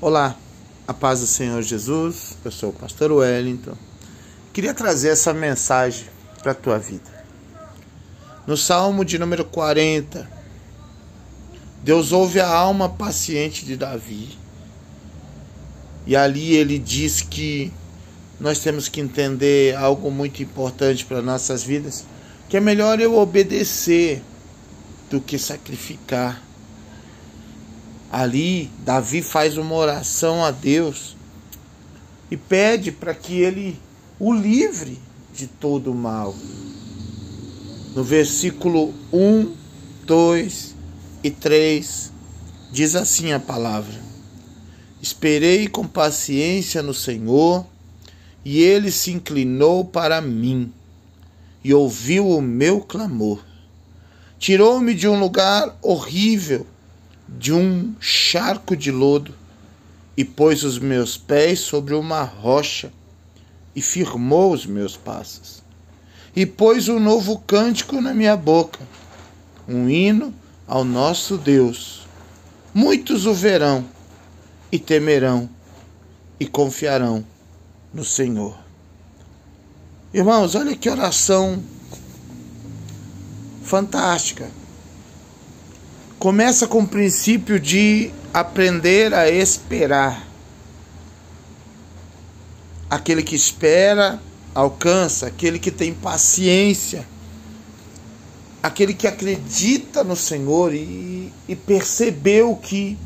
Olá, a paz do Senhor Jesus, eu sou o pastor Wellington. Queria trazer essa mensagem para a tua vida. No Salmo de número 40, Deus ouve a alma paciente de Davi. E ali ele diz que nós temos que entender algo muito importante para nossas vidas, que é melhor eu obedecer do que sacrificar. Ali, Davi faz uma oração a Deus e pede para que ele o livre de todo o mal. No versículo 1, 2 e 3, diz assim a palavra: Esperei com paciência no Senhor, e ele se inclinou para mim e ouviu o meu clamor. Tirou-me de um lugar horrível de um charco de lodo e pôs os meus pés sobre uma rocha e firmou os meus passos. E pôs um novo cântico na minha boca, um hino ao nosso Deus. Muitos o verão e temerão e confiarão no Senhor. Irmãos, olha que oração fantástica começa com o princípio de aprender a esperar. Aquele que espera alcança, aquele que tem paciência, aquele que acredita no Senhor e, e percebeu que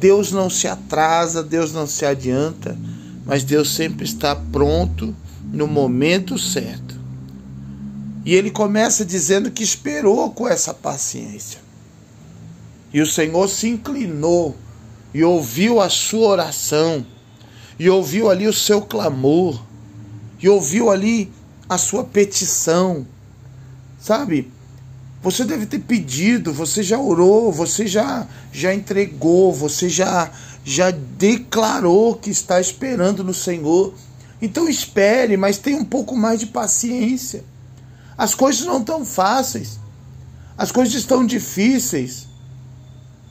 Deus não se atrasa, Deus não se adianta, mas Deus sempre está pronto no momento certo. E ele começa dizendo que esperou com essa paciência. E o Senhor se inclinou e ouviu a sua oração, e ouviu ali o seu clamor, e ouviu ali a sua petição. Sabe? Você deve ter pedido, você já orou, você já já entregou, você já já declarou que está esperando no Senhor. Então espere, mas tenha um pouco mais de paciência. As coisas não estão fáceis. As coisas estão difíceis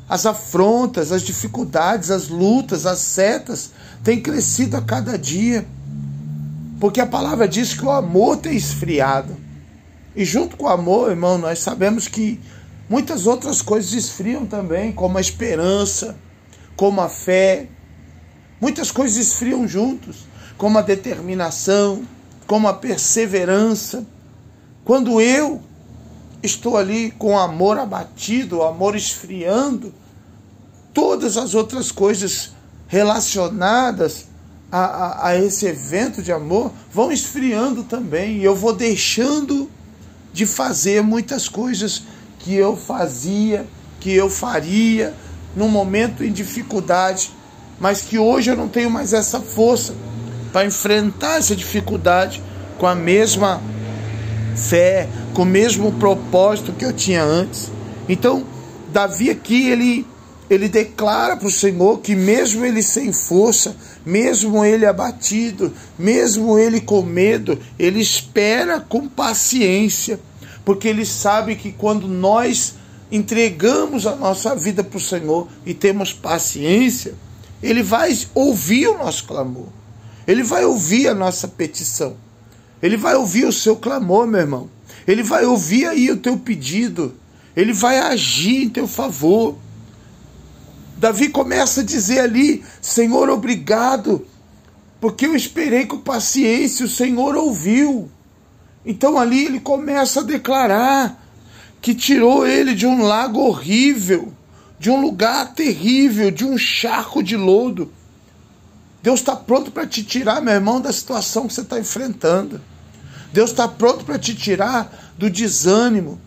as afrontas, as dificuldades, as lutas, as setas têm crescido a cada dia. Porque a palavra diz que o amor tem esfriado. E junto com o amor, irmão, nós sabemos que muitas outras coisas esfriam também, como a esperança, como a fé. Muitas coisas esfriam juntos, como a determinação, como a perseverança. Quando eu estou ali com o amor abatido, o amor esfriando, todas as outras coisas relacionadas a, a, a, esse evento de amor vão esfriando também. E eu vou deixando de fazer muitas coisas que eu fazia, que eu faria num momento em dificuldade, mas que hoje eu não tenho mais essa força para enfrentar essa dificuldade com a mesma fé, com o mesmo propósito que eu tinha antes. Então, Davi aqui, ele, ele declara para o Senhor que mesmo ele sem força, mesmo ele abatido, mesmo ele com medo, ele espera com paciência, porque ele sabe que quando nós entregamos a nossa vida para o Senhor e temos paciência, ele vai ouvir o nosso clamor. Ele vai ouvir a nossa petição. Ele vai ouvir o seu clamor, meu irmão. Ele vai ouvir aí o teu pedido. Ele vai agir em teu favor. Davi começa a dizer ali: Senhor, obrigado, porque eu esperei com paciência, o Senhor ouviu. Então ali ele começa a declarar que tirou ele de um lago horrível, de um lugar terrível, de um charco de lodo. Deus está pronto para te tirar, meu irmão, da situação que você está enfrentando. Deus está pronto para te tirar do desânimo.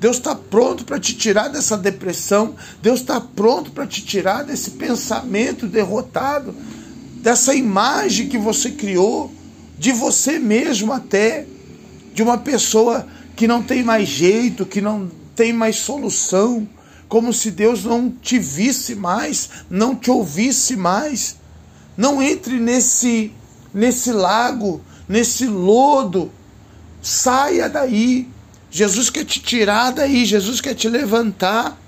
Deus está pronto para te tirar dessa depressão. Deus está pronto para te tirar desse pensamento derrotado, dessa imagem que você criou, de você mesmo até, de uma pessoa que não tem mais jeito, que não tem mais solução, como se Deus não te visse mais, não te ouvisse mais. Não entre nesse nesse lago, nesse lodo. Saia daí. Jesus quer te tirar daí, Jesus quer te levantar.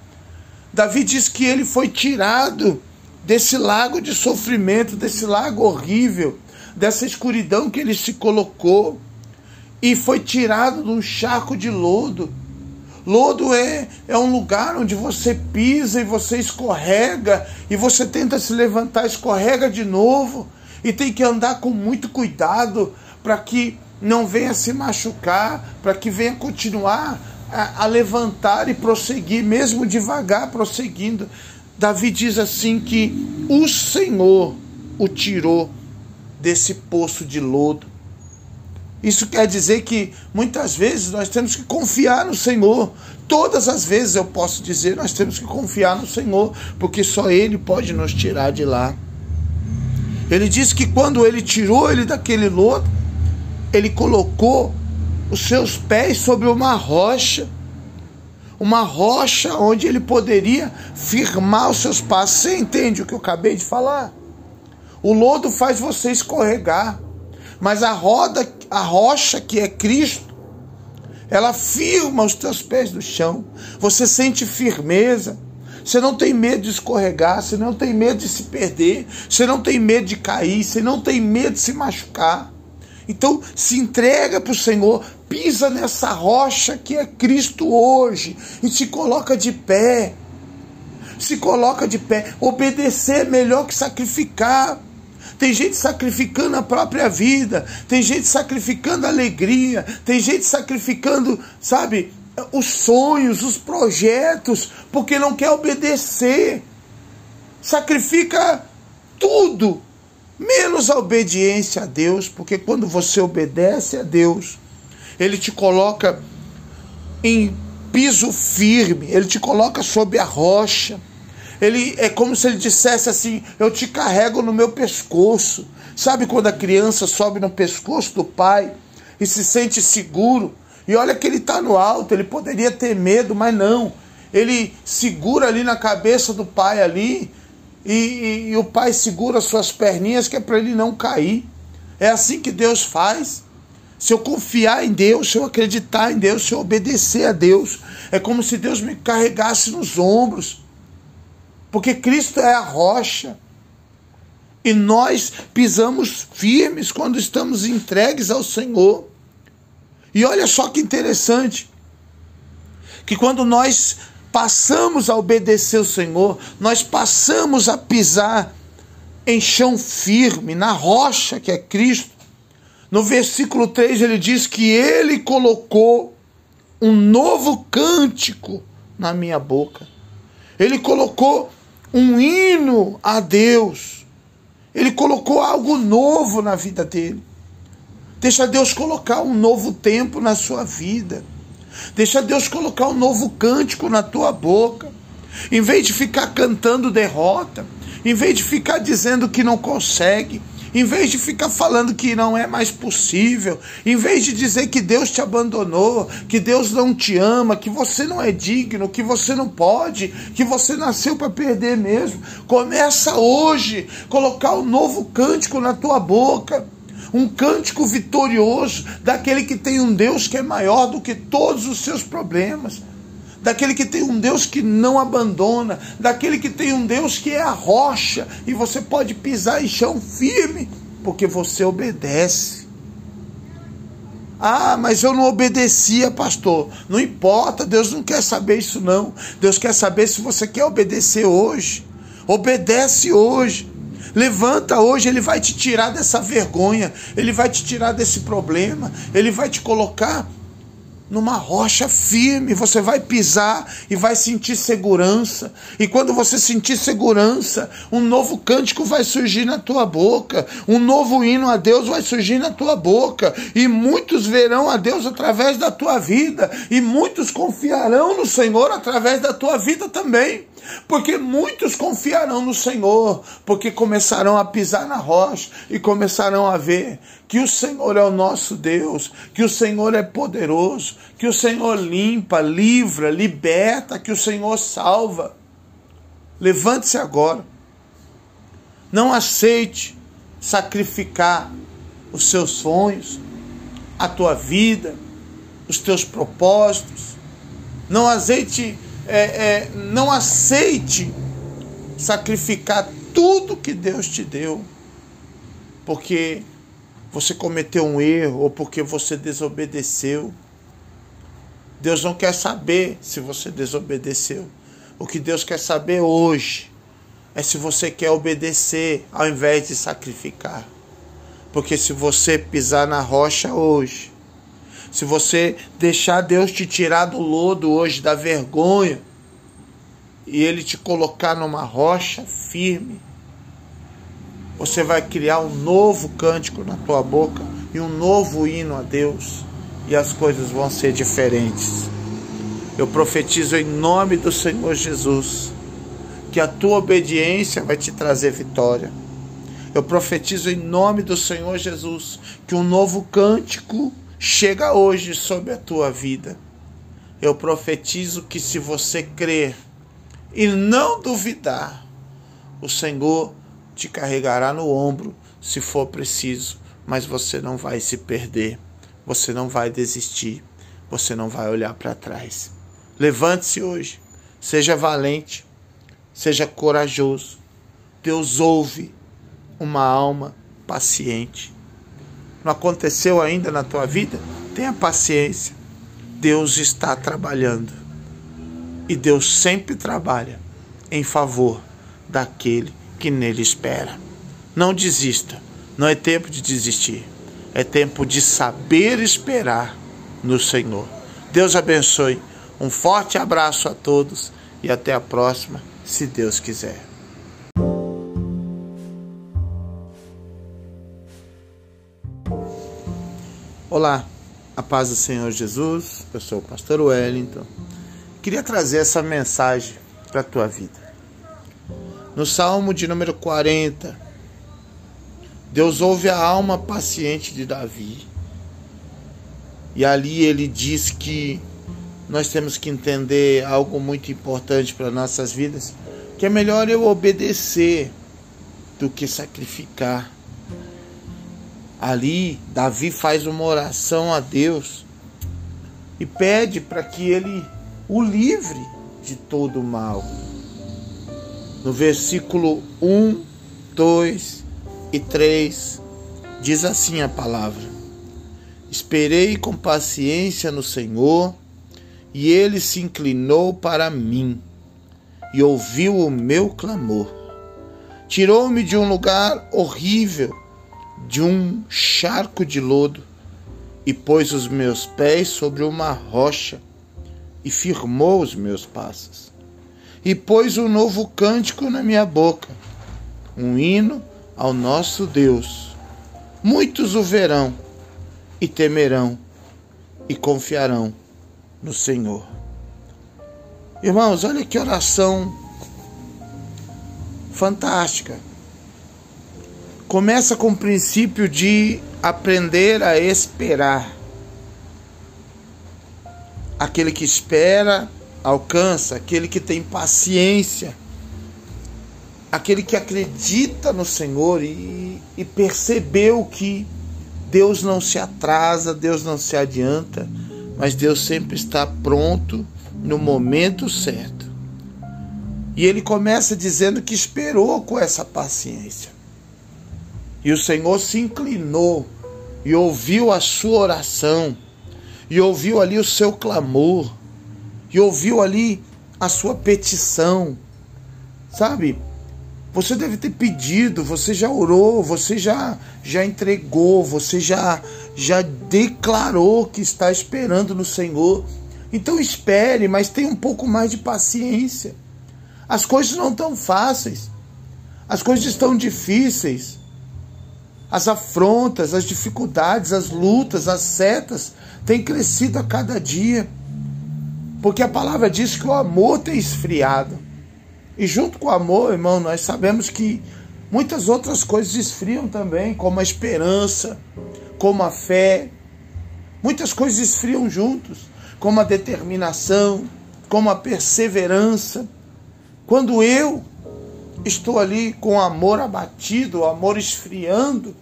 Davi diz que ele foi tirado desse lago de sofrimento, desse lago horrível, dessa escuridão que ele se colocou e foi tirado de um charco de lodo. Lodo é, é um lugar onde você pisa e você escorrega e você tenta se levantar, escorrega de novo e tem que andar com muito cuidado para que não venha se machucar, para que venha continuar a, a, levantar e prosseguir, mesmo devagar prosseguindo. Davi diz assim que o Senhor o tirou desse poço de lodo. Isso quer dizer que muitas vezes nós temos que confiar no Senhor. Todas as vezes eu posso dizer, nós temos que confiar no Senhor, porque só Ele pode nos tirar de lá. Ele diz que quando ele tirou ele daquele lodo, ele colocou os seus pés sobre uma rocha, uma rocha onde ele poderia firmar os seus passos. Você entende o que eu acabei de falar? O lodo faz você escorregar, mas a roda, a rocha que é Cristo, ela firma os teus pés no chão. Você sente firmeza. Você não tem medo de escorregar, você não tem medo de se perder, você não tem medo de cair, você não tem medo de se machucar. Então se entrega para o Senhor, pisa nessa rocha que é Cristo hoje e se coloca de pé. Se coloca de pé. Obedecer é melhor que sacrificar. Tem gente sacrificando a própria vida, tem gente sacrificando a alegria, tem gente sacrificando, sabe, os sonhos, os projetos, porque não quer obedecer. Sacrifica tudo menos a obediência a Deus, porque quando você obedece a Deus, Ele te coloca em piso firme, Ele te coloca sobre a rocha. Ele é como se ele dissesse assim: Eu te carrego no meu pescoço. Sabe quando a criança sobe no pescoço do pai e se sente seguro? E olha que ele está no alto, ele poderia ter medo, mas não. Ele segura ali na cabeça do pai ali e, e, e o pai segura suas perninhas que é para ele não cair. É assim que Deus faz. Se eu confiar em Deus, se eu acreditar em Deus, se eu obedecer a Deus, é como se Deus me carregasse nos ombros. Porque Cristo é a rocha. E nós pisamos firmes quando estamos entregues ao Senhor. E olha só que interessante, que quando nós passamos a obedecer o Senhor, nós passamos a pisar em chão firme, na rocha que é Cristo. No versículo 3 ele diz que ele colocou um novo cântico na minha boca. Ele colocou um hino a Deus. Ele colocou algo novo na vida dele. Deixa Deus colocar um novo tempo na sua vida. Deixa Deus colocar um novo cântico na tua boca. Em vez de ficar cantando derrota, em vez de ficar dizendo que não consegue, em vez de ficar falando que não é mais possível, em vez de dizer que Deus te abandonou, que Deus não te ama, que você não é digno, que você não pode, que você nasceu para perder mesmo, começa hoje colocar um novo cântico na tua boca um cântico vitorioso daquele que tem um Deus que é maior do que todos os seus problemas, daquele que tem um Deus que não abandona, daquele que tem um Deus que é a rocha e você pode pisar em chão firme porque você obedece. Ah, mas eu não obedecia, pastor. Não importa, Deus não quer saber isso não. Deus quer saber se você quer obedecer hoje. Obedece hoje. Levanta hoje, Ele vai te tirar dessa vergonha, Ele vai te tirar desse problema, Ele vai te colocar numa rocha firme, você vai pisar e vai sentir segurança. E quando você sentir segurança, um novo cântico vai surgir na tua boca, um novo hino a Deus vai surgir na tua boca, e muitos verão a Deus através da tua vida, e muitos confiarão no Senhor através da tua vida também. Porque muitos confiarão no Senhor, porque começarão a pisar na rocha e começarão a ver que o Senhor é o nosso Deus, que o Senhor é poderoso, que o Senhor limpa, livra, liberta, que o Senhor salva. Levante-se agora. Não aceite sacrificar os seus sonhos, a tua vida, os teus propósitos. Não aceite é, é, não aceite sacrificar tudo que Deus te deu, porque você cometeu um erro ou porque você desobedeceu. Deus não quer saber se você desobedeceu. O que Deus quer saber hoje é se você quer obedecer ao invés de sacrificar. Porque se você pisar na rocha hoje, se você deixar Deus te tirar do lodo hoje, da vergonha, e Ele te colocar numa rocha firme, você vai criar um novo cântico na tua boca e um novo hino a Deus, e as coisas vão ser diferentes. Eu profetizo em nome do Senhor Jesus que a tua obediência vai te trazer vitória. Eu profetizo em nome do Senhor Jesus que um novo cântico chega hoje sobre a tua vida. Eu profetizo que se você crer e não duvidar, o Senhor te carregará no ombro se for preciso, mas você não vai se perder, você não vai desistir, você não vai olhar para trás. Levante-se hoje, seja valente, seja corajoso. Deus ouve uma alma paciente. Não aconteceu ainda na tua vida? Tenha paciência. Deus está trabalhando. E Deus sempre trabalha em favor daquele que nele espera. Não desista. Não é tempo de desistir. É tempo de saber esperar no Senhor. Deus abençoe. Um forte abraço a todos e até a próxima, se Deus quiser. Olá, a paz do Senhor Jesus. Eu sou o pastor Wellington. Queria trazer essa mensagem para a tua vida. No Salmo de número 40, Deus ouve a alma paciente de Davi. E ali ele diz que nós temos que entender algo muito importante para nossas vidas, que é melhor eu obedecer do que sacrificar. Ali, Davi faz uma oração a Deus e pede para que ele o livre de todo o mal. No versículo 1, 2 e 3, diz assim a palavra: Esperei com paciência no Senhor, e ele se inclinou para mim e ouviu o meu clamor. Tirou-me de um lugar horrível de um charco de lodo e pôs os meus pés sobre uma rocha e firmou os meus passos. E pôs um novo cântico na minha boca, um hino ao nosso Deus. Muitos o verão e temerão e confiarão no Senhor. Irmãos, olha que oração fantástica começa com o princípio de aprender a esperar. Aquele que espera alcança, aquele que tem paciência, aquele que acredita no Senhor e, e percebeu que Deus não se atrasa, Deus não se adianta, mas Deus sempre está pronto no momento certo. E ele começa dizendo que esperou com essa paciência. E o Senhor se inclinou e ouviu a sua oração, e ouviu ali o seu clamor, e ouviu ali a sua petição. Sabe? Você deve ter pedido, você já orou, você já já entregou, você já já declarou que está esperando no Senhor. Então espere, mas tenha um pouco mais de paciência. As coisas não estão fáceis. As coisas estão difíceis as afrontas, as dificuldades, as lutas, as setas têm crescido a cada dia. Porque a palavra diz que o amor tem esfriado. E junto com o amor, irmão, nós sabemos que muitas outras coisas esfriam também, como a esperança, como a fé. Muitas coisas esfriam juntos, como a determinação, como a perseverança. Quando eu estou ali com o amor abatido, o amor esfriando,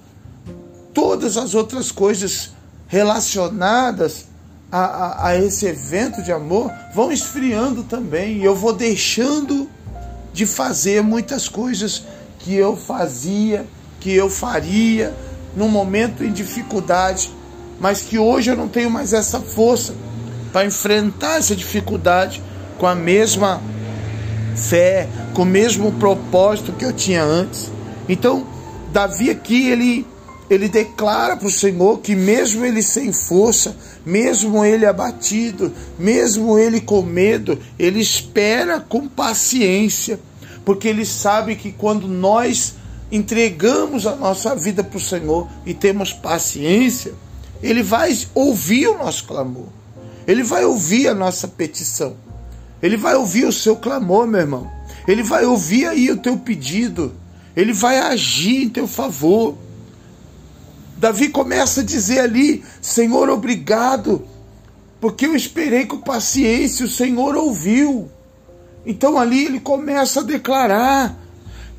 todas as outras coisas relacionadas a, a, a, esse evento de amor vão esfriando também. E eu vou deixando de fazer muitas coisas que eu fazia, que eu faria num momento em dificuldade, mas que hoje eu não tenho mais essa força para enfrentar essa dificuldade com a mesma fé, com o mesmo propósito que eu tinha antes. Então, Davi aqui ele ele declara para o Senhor que mesmo ele sem força, mesmo ele abatido, mesmo ele com medo, ele espera com paciência, porque ele sabe que quando nós entregamos a nossa vida para o Senhor e temos paciência, ele vai ouvir o nosso clamor. Ele vai ouvir a nossa petição. Ele vai ouvir o seu clamor, meu irmão. Ele vai ouvir aí o teu pedido. Ele vai agir em teu favor. Davi começa a dizer ali: Senhor, obrigado, porque eu esperei com paciência, o Senhor ouviu. Então ali ele começa a declarar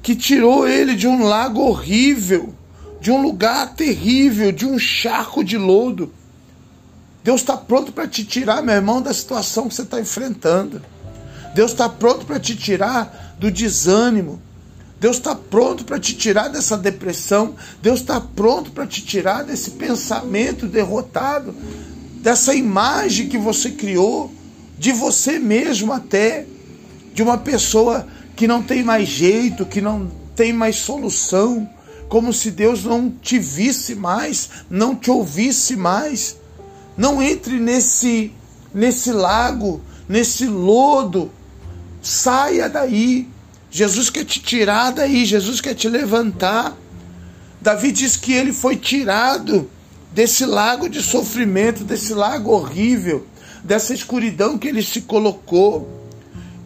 que tirou ele de um lago horrível, de um lugar terrível, de um charco de lodo. Deus está pronto para te tirar, meu irmão, da situação que você está enfrentando. Deus está pronto para te tirar do desânimo. Deus está pronto para te tirar dessa depressão. Deus está pronto para te tirar desse pensamento derrotado, dessa imagem que você criou, de você mesmo até, de uma pessoa que não tem mais jeito, que não tem mais solução, como se Deus não te visse mais, não te ouvisse mais. Não entre nesse nesse lago, nesse lodo. Saia daí. Jesus quer te tirar daí, Jesus quer te levantar. Davi diz que ele foi tirado desse lago de sofrimento, desse lago horrível, dessa escuridão que ele se colocou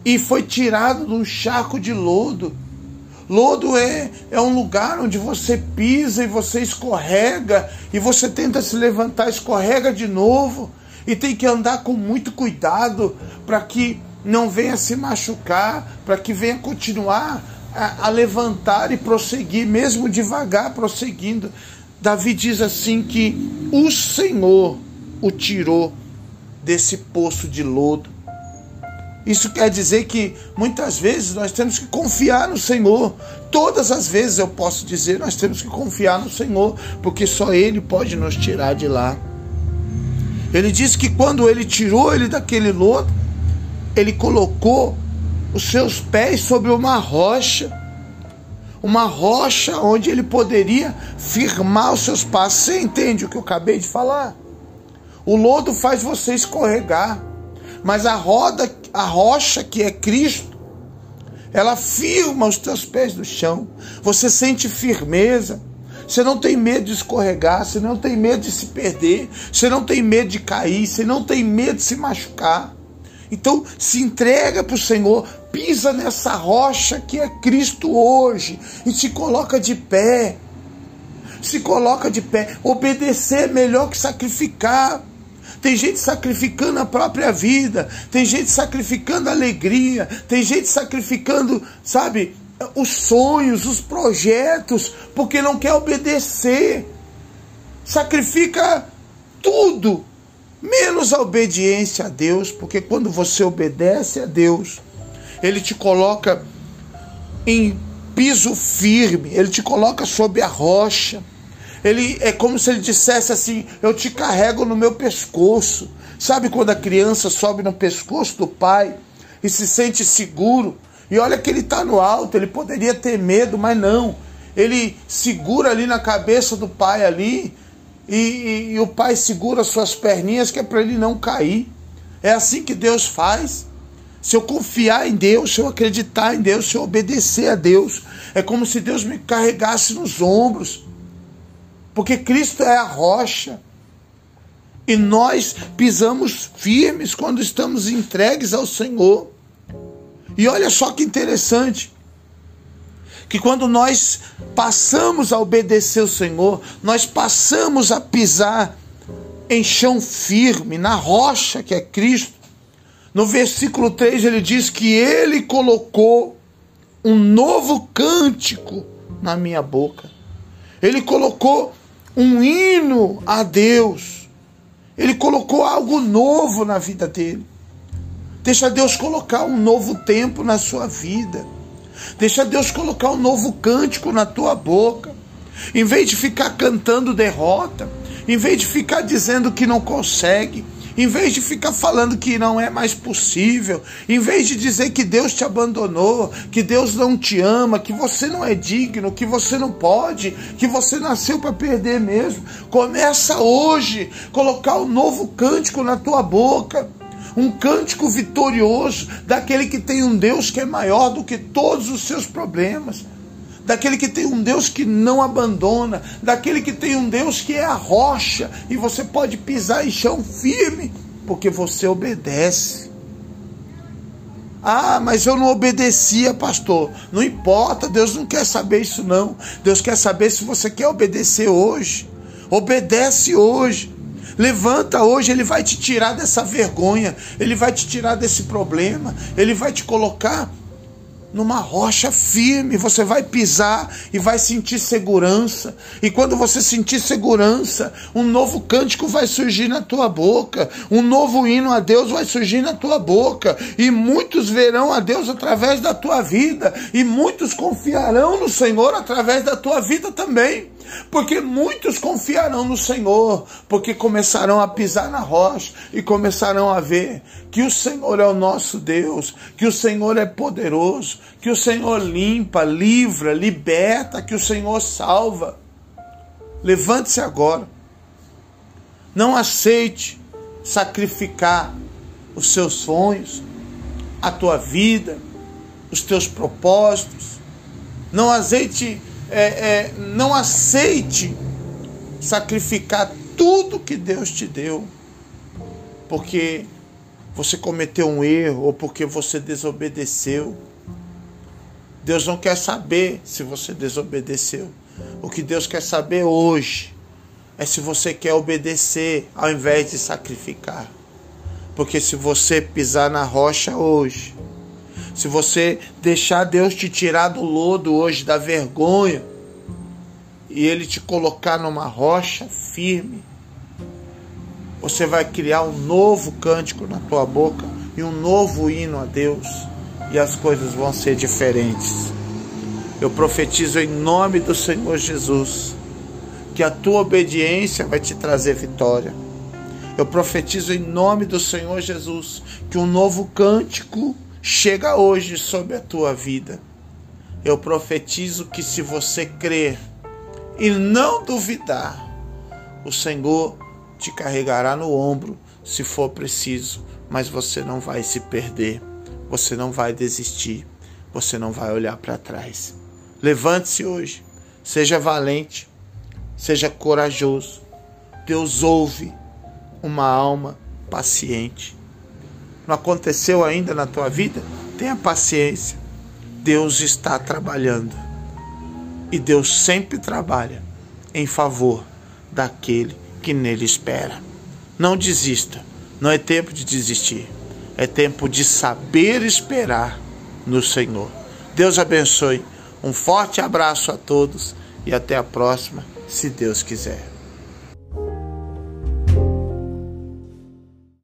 e foi tirado de um charco de lodo. Lodo é, é um lugar onde você pisa e você escorrega e você tenta se levantar, escorrega de novo e tem que andar com muito cuidado para que não venha se machucar, para que venha continuar a, a, levantar e prosseguir, mesmo devagar prosseguindo. Davi diz assim que o Senhor o tirou desse poço de lodo. Isso quer dizer que muitas vezes nós temos que confiar no Senhor. Todas as vezes eu posso dizer, nós temos que confiar no Senhor, porque só Ele pode nos tirar de lá. Ele diz que quando ele tirou ele daquele lodo, ele colocou os seus pés sobre uma rocha, uma rocha onde ele poderia firmar os seus passos. Você entende o que eu acabei de falar? O lodo faz você escorregar, mas a roda, a rocha que é Cristo, ela firma os teus pés no chão. Você sente firmeza. Você não tem medo de escorregar, você não tem medo de se perder, você não tem medo de cair, você não tem medo de se machucar. Então se entrega para o Senhor, pisa nessa rocha que é Cristo hoje e se coloca de pé. Se coloca de pé. Obedecer é melhor que sacrificar. Tem gente sacrificando a própria vida, tem gente sacrificando a alegria, tem gente sacrificando, sabe, os sonhos, os projetos, porque não quer obedecer. Sacrifica tudo menos a obediência a Deus, porque quando você obedece a Deus, Ele te coloca em piso firme, Ele te coloca sobre a rocha. Ele é como se ele dissesse assim: Eu te carrego no meu pescoço. Sabe quando a criança sobe no pescoço do pai e se sente seguro? E olha que ele está no alto, ele poderia ter medo, mas não. Ele segura ali na cabeça do pai ali e, e, e o pai segura suas perninhas que é para ele não cair. É assim que Deus faz. Se eu confiar em Deus, se eu acreditar em Deus, se eu obedecer a Deus, é como se Deus me carregasse nos ombros. Porque Cristo é a rocha. E nós pisamos firmes quando estamos entregues ao Senhor. E olha só que interessante que quando nós passamos a obedecer o Senhor, nós passamos a pisar em chão firme, na rocha que é Cristo. No versículo 3 ele diz que ele colocou um novo cântico na minha boca. Ele colocou um hino a Deus. Ele colocou algo novo na vida dele. Deixa Deus colocar um novo tempo na sua vida. Deixa Deus colocar um novo cântico na tua boca. Em vez de ficar cantando derrota, em vez de ficar dizendo que não consegue, em vez de ficar falando que não é mais possível, em vez de dizer que Deus te abandonou, que Deus não te ama, que você não é digno, que você não pode, que você nasceu para perder mesmo, começa hoje colocar um novo cântico na tua boca. Um cântico vitorioso daquele que tem um Deus que é maior do que todos os seus problemas daquele que tem um Deus que não abandona, daquele que tem um Deus que é a rocha e você pode pisar em chão firme, porque você obedece. Ah, mas eu não obedecia, pastor. Não importa, Deus não quer saber isso não. Deus quer saber se você quer obedecer hoje. Obedece hoje. Levanta hoje, ele vai te tirar dessa vergonha, ele vai te tirar desse problema, ele vai te colocar numa rocha firme, você vai pisar e vai sentir segurança. E quando você sentir segurança, um novo cântico vai surgir na tua boca, um novo hino a Deus vai surgir na tua boca, e muitos verão a Deus através da tua vida, e muitos confiarão no Senhor através da tua vida também. Porque muitos confiarão no Senhor, porque começarão a pisar na rocha e começarão a ver que o Senhor é o nosso Deus, que o Senhor é poderoso, que o Senhor limpa, livra, liberta, que o Senhor salva. Levante-se agora. Não aceite sacrificar os seus sonhos, a tua vida, os teus propósitos. Não aceite é, é, não aceite sacrificar tudo que Deus te deu, porque você cometeu um erro ou porque você desobedeceu. Deus não quer saber se você desobedeceu. O que Deus quer saber hoje é se você quer obedecer ao invés de sacrificar. Porque se você pisar na rocha hoje, se você deixar Deus te tirar do lodo hoje, da vergonha, e Ele te colocar numa rocha firme, você vai criar um novo cântico na tua boca e um novo hino a Deus, e as coisas vão ser diferentes. Eu profetizo em nome do Senhor Jesus que a tua obediência vai te trazer vitória. Eu profetizo em nome do Senhor Jesus que um novo cântico chega hoje sobre a tua vida. Eu profetizo que se você crer e não duvidar, o Senhor te carregará no ombro se for preciso, mas você não vai se perder, você não vai desistir, você não vai olhar para trás. Levante-se hoje, seja valente, seja corajoso. Deus ouve uma alma paciente. Não aconteceu ainda na tua vida? Tenha paciência. Deus está trabalhando. E Deus sempre trabalha em favor daquele que nele espera. Não desista. Não é tempo de desistir. É tempo de saber esperar no Senhor. Deus abençoe. Um forte abraço a todos e até a próxima, se Deus quiser.